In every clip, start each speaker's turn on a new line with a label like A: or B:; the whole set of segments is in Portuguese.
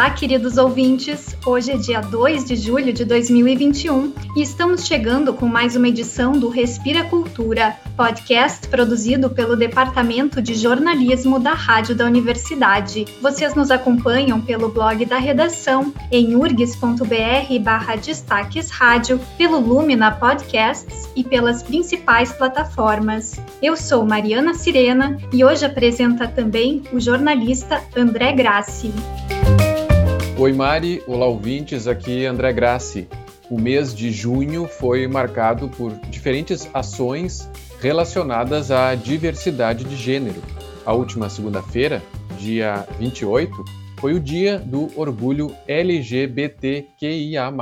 A: Olá, queridos ouvintes! Hoje é dia 2 de julho de 2021 e estamos chegando com mais uma edição do Respira Cultura, podcast produzido pelo Departamento de Jornalismo da Rádio da Universidade. Vocês nos acompanham pelo blog da redação em urgs.br barra destaques rádio, pelo Lumina Podcasts e pelas principais plataformas. Eu sou Mariana Sirena e hoje apresenta também o jornalista André Grassi.
B: Oi Mari, olá ouvintes, aqui André Grassi. O mês de junho foi marcado por diferentes ações relacionadas à diversidade de gênero. A última segunda-feira, dia 28, foi o dia do orgulho LGBTQIA+,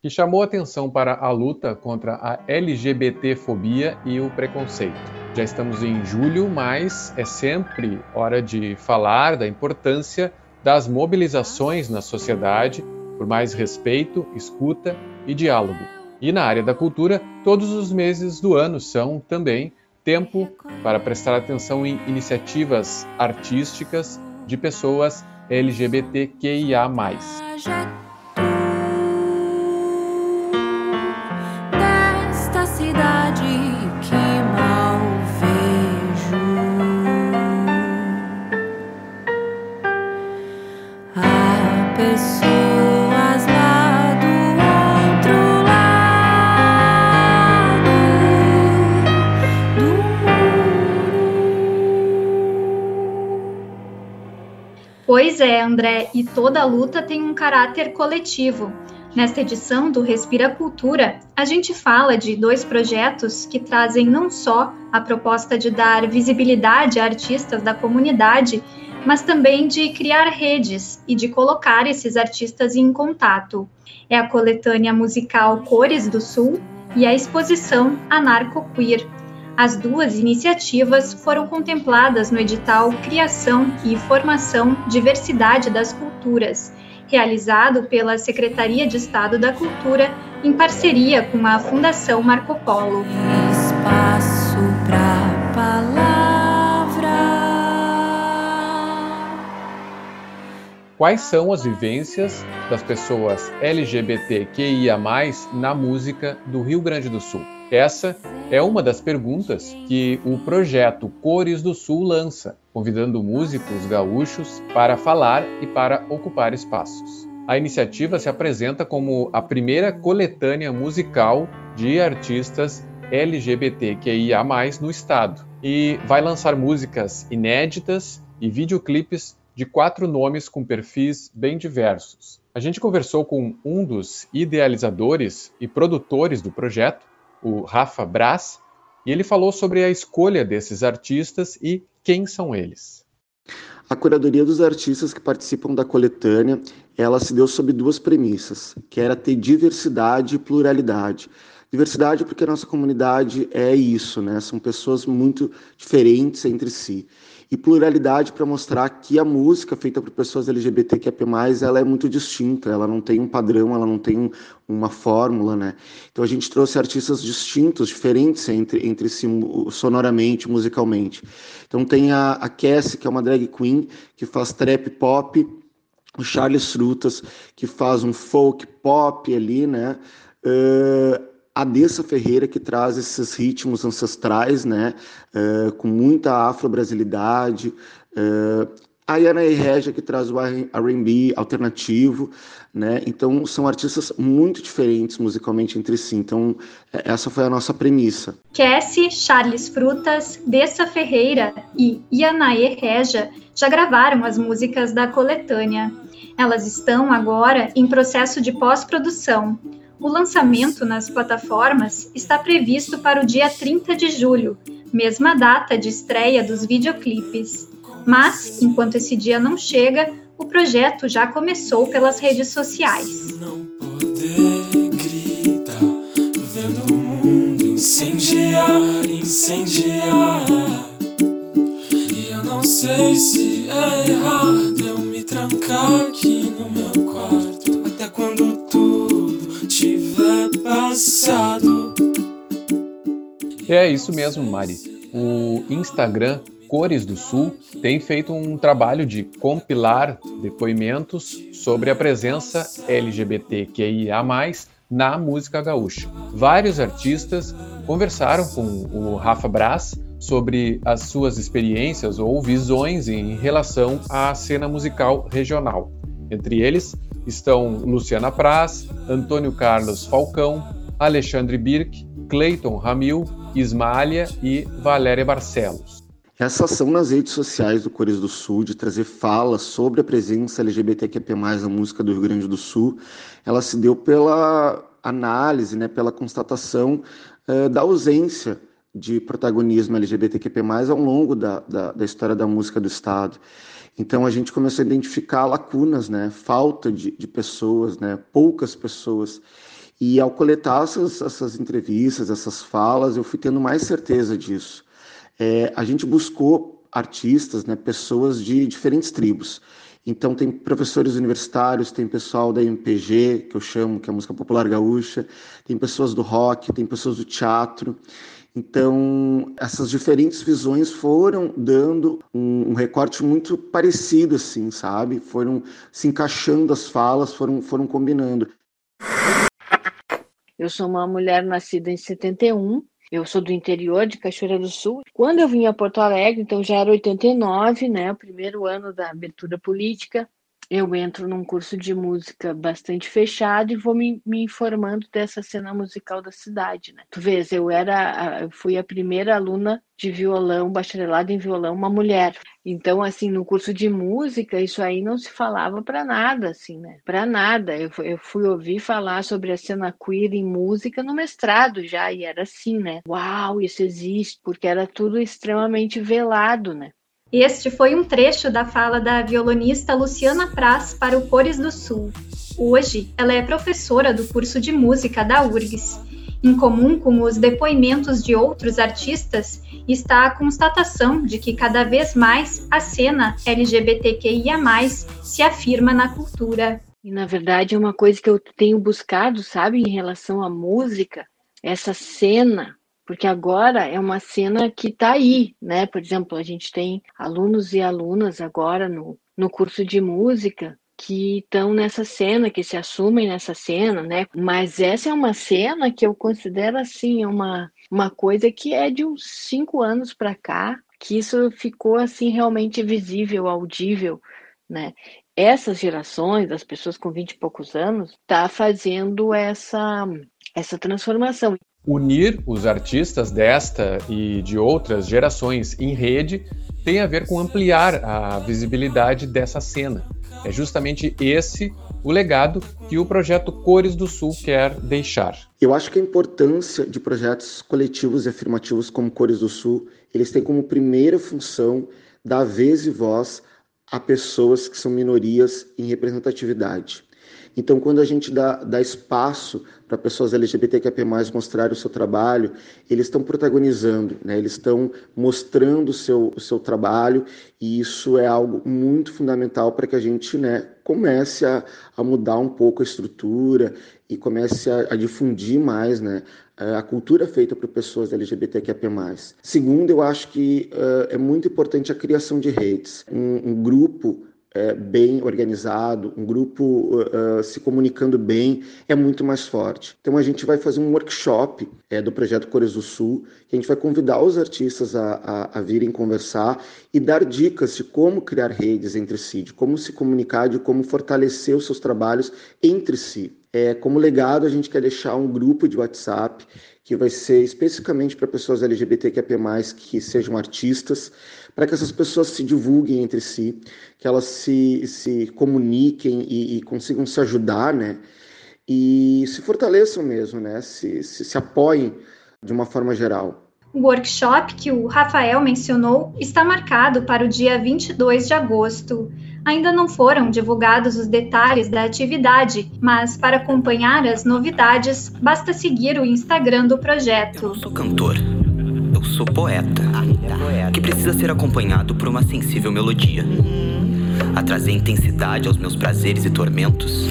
B: que chamou atenção para a luta contra a LGBTfobia e o preconceito. Já estamos em julho, mas é sempre hora de falar da importância das mobilizações na sociedade por mais respeito, escuta e diálogo. E na área da cultura, todos os meses do ano são também tempo para prestar atenção em iniciativas artísticas de pessoas LGBTQIA.
A: Pois é, André, e toda luta tem um caráter coletivo. Nesta edição do Respira Cultura, a gente fala de dois projetos que trazem não só a proposta de dar visibilidade a artistas da comunidade, mas também de criar redes e de colocar esses artistas em contato. É a coletânea musical Cores do Sul e a exposição Anarco Queer, as duas iniciativas foram contempladas no edital Criação e Formação Diversidade das Culturas, realizado pela Secretaria de Estado da Cultura em parceria com a Fundação Marco Polo. Espaço palavra.
B: Quais são as vivências das pessoas LGBTQIA+ na música do Rio Grande do Sul? Essa é uma das perguntas que o projeto Cores do Sul lança, convidando músicos gaúchos para falar e para ocupar espaços. A iniciativa se apresenta como a primeira coletânea musical de artistas LGBTQIA+ no estado e vai lançar músicas inéditas e videoclipes de quatro nomes com perfis bem diversos. A gente conversou com um dos idealizadores e produtores do projeto, o Rafa Brás, e ele falou sobre a escolha desses artistas e quem são eles.
C: A curadoria dos artistas que participam da coletânea, ela se deu sob duas premissas, que era ter diversidade e pluralidade. Diversidade porque a nossa comunidade é isso, né? São pessoas muito diferentes entre si e pluralidade para mostrar que a música feita por pessoas LGBTQIA+, ela é muito distinta, ela não tem um padrão, ela não tem uma fórmula, né? Então a gente trouxe artistas distintos, diferentes entre, entre si, sonoramente, musicalmente. Então tem a, a Cassie, que é uma drag queen, que faz trap pop, o Charles Frutas, que faz um folk pop ali, né? Uh, a Dessa Ferreira, que traz esses ritmos ancestrais, né, uh, com muita afro-brasilidade, uh, a Yana e Regia, que traz o R&B alternativo, né, então são artistas muito diferentes musicalmente entre si, então é, essa foi a nossa premissa.
A: Cassie, Charles Frutas, Dessa Ferreira e Ianaê Regia já gravaram as músicas da coletânea. Elas estão agora em processo de pós-produção, o lançamento nas plataformas está previsto para o dia 30 de julho, mesma data de estreia dos videoclipes. Mas, enquanto esse dia não chega, o projeto já começou pelas redes sociais. Incendiar, incendiar. E eu não sei se é errado eu me trancar aqui no meu quarto,
B: É isso mesmo, Mari. O Instagram Cores do Sul tem feito um trabalho de compilar depoimentos sobre a presença LGBTQIA+, na música gaúcha. Vários artistas conversaram com o Rafa Brás sobre as suas experiências ou visões em relação à cena musical regional. Entre eles estão Luciana Praz, Antônio Carlos Falcão, Alexandre Birk, Cleiton Ramil, Ismália e Valéria Barcelos.
C: Essa ação nas redes sociais do Cores do Sul de trazer falas sobre a presença LGBTQP+, na música do Rio Grande do Sul, ela se deu pela análise, né, pela constatação uh, da ausência de protagonismo LGBTQP+, ao longo da, da, da, história da música do Estado. Então a gente começou a identificar lacunas, né, falta de, de pessoas, né, poucas pessoas. E ao coletar essas, essas entrevistas, essas falas, eu fui tendo mais certeza disso. É, a gente buscou artistas, né, pessoas de diferentes tribos. Então tem professores universitários, tem pessoal da MPG, que eu chamo, que é a música popular gaúcha, tem pessoas do rock, tem pessoas do teatro. Então, essas diferentes visões foram dando um, um, recorte muito parecido, assim, sabe? Foram se encaixando as falas, foram, foram combinando.
D: Eu sou uma mulher nascida em 71, eu sou do interior de Cachoeira do Sul. Quando eu vim a Porto Alegre, então já era 89, né, o primeiro ano da abertura política, eu entro num curso de música bastante fechado e vou me, me, informando dessa cena musical da cidade, né? Tu vês, eu era, eu fui a primeira aluna de violão, bacharelado em violão, uma mulher. Então, assim, no curso de música, isso aí não se falava para nada, assim, né? Para nada. Eu, eu fui ouvir falar sobre a cena queer em música no mestrado já, e era assim, né? Uau, isso existe, porque era tudo extremamente velado, né?
A: Este foi um trecho da fala da violonista Luciana Praz para o Cores do Sul. Hoje, ela é professora do curso de música da URGS. Em comum com os depoimentos de outros artistas, está a constatação de que cada vez mais a cena LGBTQIA+ se afirma na cultura.
D: E na verdade é uma coisa que eu tenho buscado, sabe, em relação à música, essa cena porque agora é uma cena que está aí, né? Por exemplo, a gente tem alunos e alunas agora no, no curso de música que estão nessa cena, que se assumem nessa cena, né? Mas essa é uma cena que eu considero assim uma, uma coisa que é de uns cinco anos para cá, que isso ficou assim realmente visível, audível, né? Essas gerações, as pessoas com 20 e poucos anos, tá fazendo essa essa transformação.
B: Unir os artistas desta e de outras gerações em rede tem a ver com ampliar a visibilidade dessa cena. É justamente esse o legado que o projeto Cores do Sul quer deixar.
C: Eu acho que a importância de projetos coletivos e afirmativos como Cores do Sul, eles têm como primeira função dar vez e voz a pessoas que são minorias em representatividade. Então, quando a gente dá, dá espaço para pessoas LGBTQIA+, mostrarem o seu trabalho, eles estão protagonizando, né? eles estão mostrando o seu, o seu trabalho, e isso é algo muito fundamental para que a gente né, comece a, a mudar um pouco a estrutura e comece a, a difundir mais né, a cultura feita por pessoas LGBTQIA+. Segundo, eu acho que uh, é muito importante a criação de redes. Um, um grupo é, bem organizado, um grupo uh, se comunicando bem, é muito mais forte. Então a gente vai fazer um workshop é, do projeto Cores do Sul, que a gente vai convidar os artistas a, a, a, virem conversar e dar dicas de como criar redes entre si, de como se comunicar, de como fortalecer os seus trabalhos entre si. É, como legado, a gente quer deixar um grupo de WhatsApp que vai ser especificamente para pessoas LGBTQIA+, que sejam artistas, para que essas pessoas se divulguem entre si, que elas se, se comuniquem e, e consigam se ajudar, né? E se fortaleçam mesmo, né? Se, se, se apoiem de uma forma geral.
A: O workshop que o Rafael mencionou está marcado para o dia 22 de agosto. Ainda não foram divulgados os detalhes da atividade, mas para acompanhar as novidades, basta seguir o Instagram do projeto.
E: Eu sou cantor sou poeta, que precisa ser acompanhado por uma sensível melodia. A trazer intensidade aos meus prazeres e tormentos.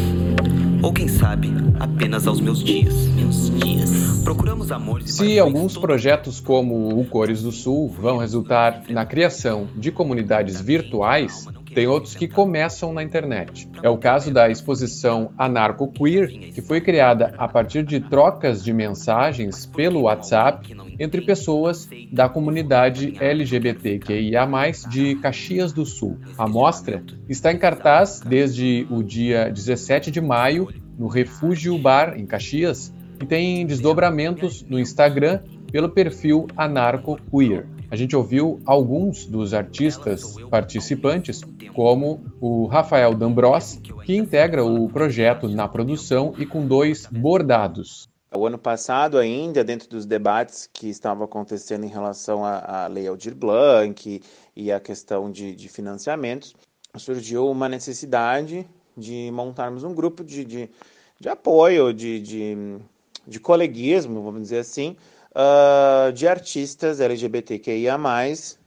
E: Ou quem sabe, apenas aos meus dias. Meus dias. Procuramos amor.
B: Se alguns projetos como o Cores do Sul vão resultar na criação de comunidades virtuais, tem outros que começam na internet. É o caso da exposição Anarco Queer, que foi criada a partir de trocas de mensagens pelo WhatsApp entre pessoas da comunidade LGBTQIA+, de Caxias do Sul. A mostra está em cartaz desde o dia 17 de maio no Refúgio Bar, em Caxias, e tem desdobramentos no Instagram pelo perfil Anarco Queer. A gente ouviu alguns dos artistas participantes, como o Rafael D'Ambros, que integra o projeto na produção e com dois bordados.
F: O ano passado, ainda, dentro dos debates que estavam acontecendo em relação à, à Lei Aldir Blanc e à questão de, de financiamentos, surgiu uma necessidade de montarmos um grupo de, de, de apoio, de, de, de coleguismo, vamos dizer assim, uh, de artistas LGBTQIA,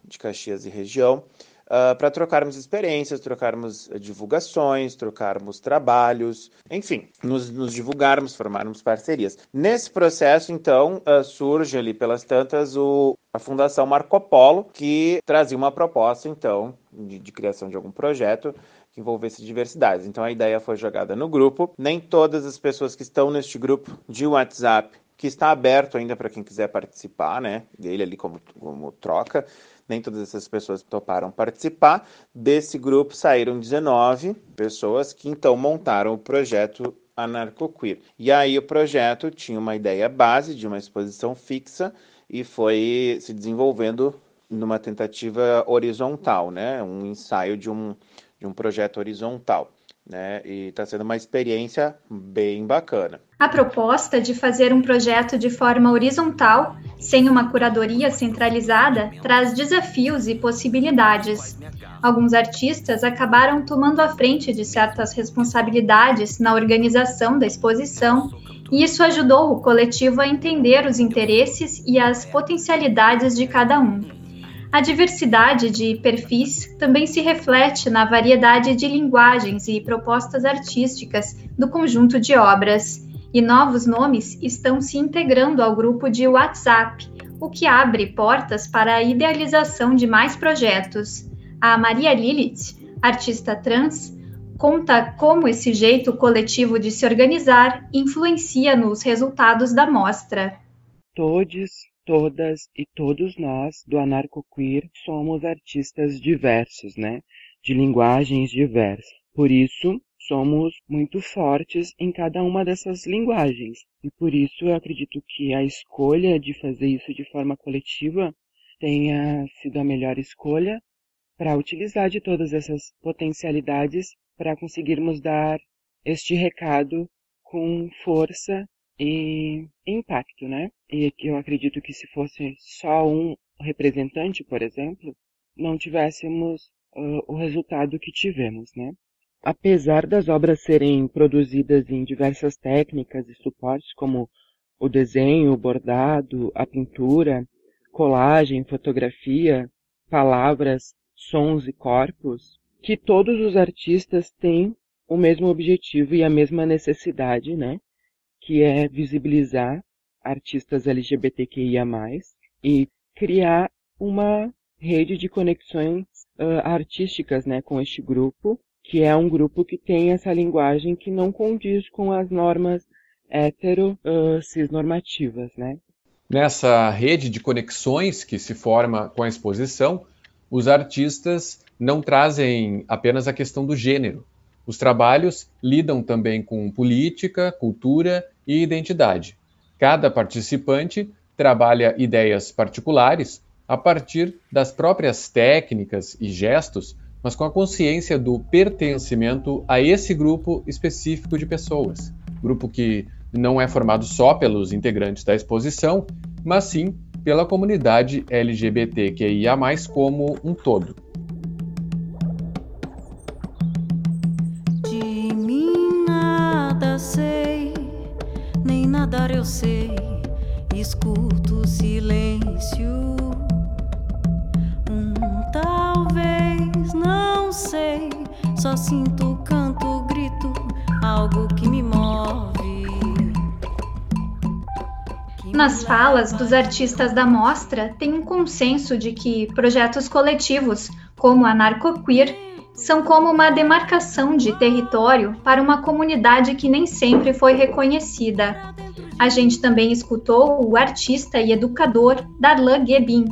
F: de Caxias e região, uh, para trocarmos experiências, trocarmos divulgações, trocarmos trabalhos, enfim, nos, nos divulgarmos, formarmos parcerias. Nesse processo, então, uh, surge ali pelas tantas o, a Fundação Marco Polo, que trazia uma proposta, então, de, de criação de algum projeto que envolvesse diversidades. Então a ideia foi jogada no grupo. Nem todas as pessoas que estão neste grupo de WhatsApp que está aberto ainda para quem quiser participar, né? Dele ali como, como troca. Nem todas essas pessoas toparam participar. Desse grupo saíram 19 pessoas que então montaram o projeto Anarcoqueer. E aí o projeto tinha uma ideia base de uma exposição fixa e foi se desenvolvendo numa tentativa horizontal, né? Um ensaio de um, de um projeto horizontal né? E está sendo uma experiência bem bacana.
A: A proposta de fazer um projeto de forma horizontal, sem uma curadoria centralizada, traz desafios e possibilidades. Alguns artistas acabaram tomando a frente de certas responsabilidades na organização da exposição, e isso ajudou o coletivo a entender os interesses e as potencialidades de cada um. A diversidade de perfis também se reflete na variedade de linguagens e propostas artísticas do conjunto de obras, e novos nomes estão se integrando ao grupo de WhatsApp, o que abre portas para a idealização de mais projetos. A Maria Lilith, artista trans, conta como esse jeito coletivo de se organizar influencia nos resultados da mostra.
G: Todos todas e todos nós do anarcoqueer somos artistas diversos, né? De linguagens diversas. Por isso, somos muito fortes em cada uma dessas linguagens. E por isso eu acredito que a escolha de fazer isso de forma coletiva tenha sido a melhor escolha para utilizar de todas essas potencialidades para conseguirmos dar este recado com força e impacto, né? E eu acredito que se fosse só um representante, por exemplo, não tivéssemos uh, o resultado que tivemos, né? Apesar das obras serem produzidas em diversas técnicas e suportes, como o desenho, o bordado, a pintura, colagem, fotografia, palavras, sons e corpos, que todos os artistas têm o mesmo objetivo e a mesma necessidade, né? Que é visibilizar artistas LGBTQIA+, e criar uma rede de conexões uh, artísticas né, com este grupo, que é um grupo que tem essa linguagem que não condiz com as normas hetero uh, cisnormativas, né?
B: Nessa rede de conexões que se forma com a exposição, os artistas não trazem apenas a questão do gênero. Os trabalhos lidam também com política, cultura e identidade. Cada participante trabalha ideias particulares a partir das próprias técnicas e gestos, mas com a consciência do pertencimento a esse grupo específico de pessoas. Grupo que não é formado só pelos integrantes da exposição, mas sim pela comunidade LGBTQIA, como um todo.
H: Nadar eu sei, escuto o silêncio. Um talvez, não sei, só sinto canto, grito, algo que me move.
A: Nas falas dos artistas da mostra, tem um consenso de que projetos coletivos, como a Narcoqueer, são como uma demarcação de território para uma comunidade que nem sempre foi reconhecida. A gente também escutou o artista e educador Darlan Gebin,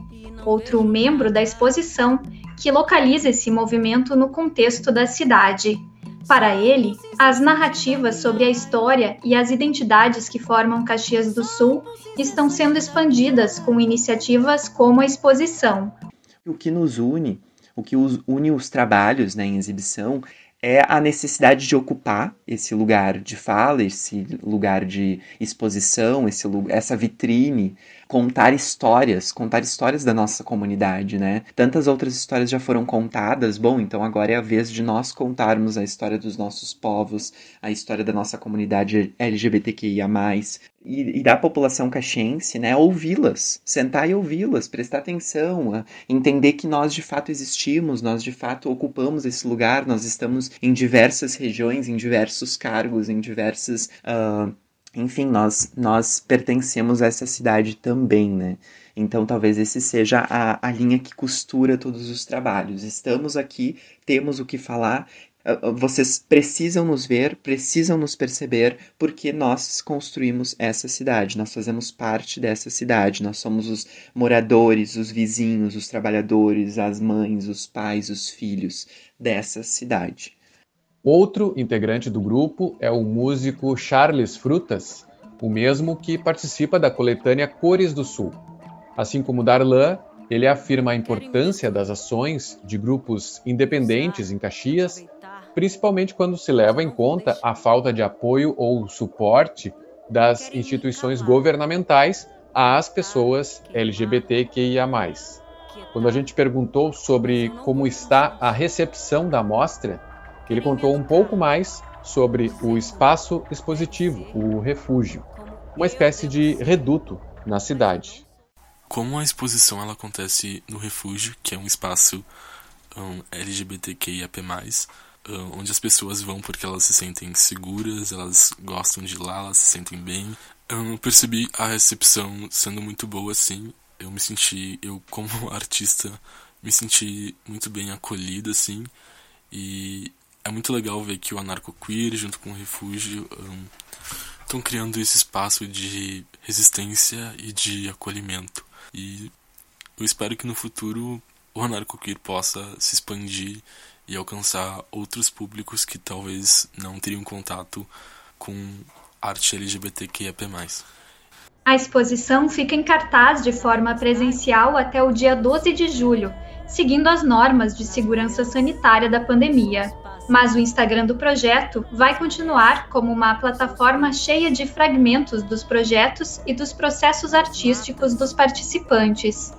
A: outro membro da exposição, que localiza esse movimento no contexto da cidade. Para ele, as narrativas sobre a história e as identidades que formam Caxias do Sul estão sendo expandidas com iniciativas como a exposição.
I: O que nos une, o que une os trabalhos né, em exibição, é a necessidade de ocupar esse lugar de fala, esse lugar de exposição, esse, essa vitrine contar histórias, contar histórias da nossa comunidade, né? Tantas outras histórias já foram contadas, bom, então agora é a vez de nós contarmos a história dos nossos povos, a história da nossa comunidade LGBTQIA+, e, e da população caxiense, né? Ouvi-las, sentar e ouvi-las, prestar atenção, entender que nós de fato existimos, nós de fato ocupamos esse lugar, nós estamos em diversas regiões, em diversos cargos, em diversas... Uh, enfim, nós, nós pertencemos a essa cidade também, né? Então talvez esse seja a, a linha que costura todos os trabalhos. Estamos aqui, temos o que falar, ah, ah, vocês precisam nos ver, precisam nos perceber, porque nós construímos essa cidade, nós fazemos parte dessa cidade, nós somos os moradores, os vizinhos, os trabalhadores, as mães, os pais, os filhos dessa cidade.
B: Outro integrante do grupo é o músico Charles Frutas, o mesmo que participa da coletânea Cores do Sul. Assim como Darlan, ele afirma a importância das ações de grupos independentes em Caxias, principalmente quando se leva em conta a falta de apoio ou suporte das instituições governamentais às pessoas LGBTQIA. Quando a gente perguntou sobre como está a recepção da mostra, ele contou um pouco mais sobre o espaço expositivo, o refúgio, uma espécie de reduto na cidade.
J: Como a exposição ela acontece no refúgio, que é um espaço um, LGBTQIAP+, um, onde as pessoas vão porque elas se sentem seguras, elas gostam de lá, elas se sentem bem. Eu percebi a recepção sendo muito boa, assim. Eu me senti, eu como artista, me senti muito bem acolhido, assim. E é muito legal ver que o Anarco Queer, junto com o Refúgio, estão um, criando esse espaço de resistência e de acolhimento. E eu espero que no futuro o Anarco Queer possa se expandir e alcançar outros públicos que talvez não teriam contato com arte LGBTQIAP+.
A: A exposição fica em cartaz de forma presencial até o dia 12 de julho, seguindo as normas de segurança sanitária da pandemia mas o Instagram do projeto vai continuar como uma plataforma cheia de fragmentos dos projetos e dos processos artísticos dos participantes.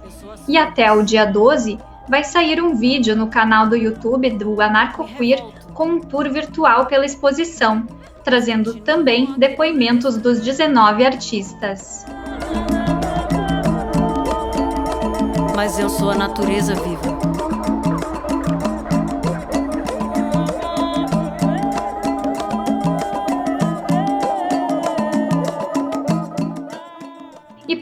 A: E até o dia 12 vai sair um vídeo no canal do YouTube do Anarco Queer com um tour virtual pela exposição, trazendo também depoimentos dos 19 artistas.
H: Mas eu sou a natureza viva.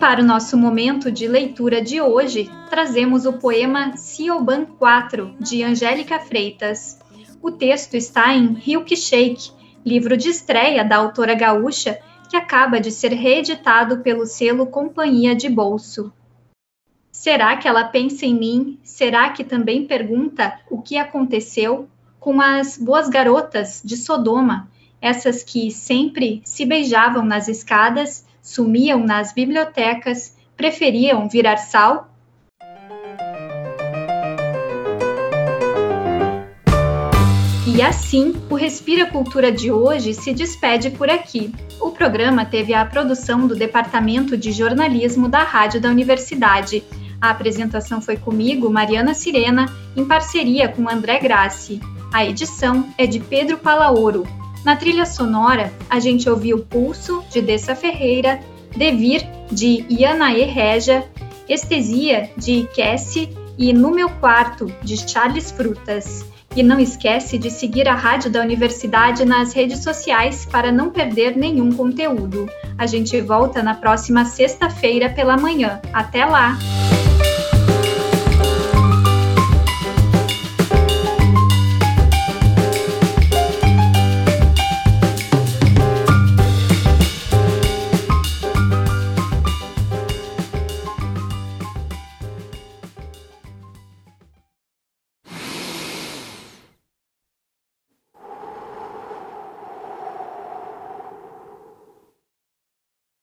A: Para o nosso momento de leitura de hoje, trazemos o poema Sioban 4, de Angélica Freitas. O texto está em Hilk Shake, livro de estreia da autora gaúcha, que acaba de ser reeditado pelo selo Companhia de Bolso. Será que ela pensa em mim? Será que também pergunta o que aconteceu com as boas garotas de Sodoma, essas que sempre se beijavam nas escadas sumiam nas bibliotecas, preferiam virar sal? E assim, o Respira Cultura de hoje se despede por aqui. O programa teve a produção do Departamento de Jornalismo da Rádio da Universidade. A apresentação foi comigo, Mariana Sirena, em parceria com André Grassi. A edição é de Pedro Palaoro. Na trilha sonora, a gente ouviu Pulso, de Dessa Ferreira, Devir, de Ianae Regia, Estesia, de Cassie e No Meu Quarto, de Charles Frutas. E não esquece de seguir a Rádio da Universidade nas redes sociais para não perder nenhum conteúdo. A gente volta na próxima sexta-feira pela manhã. Até lá!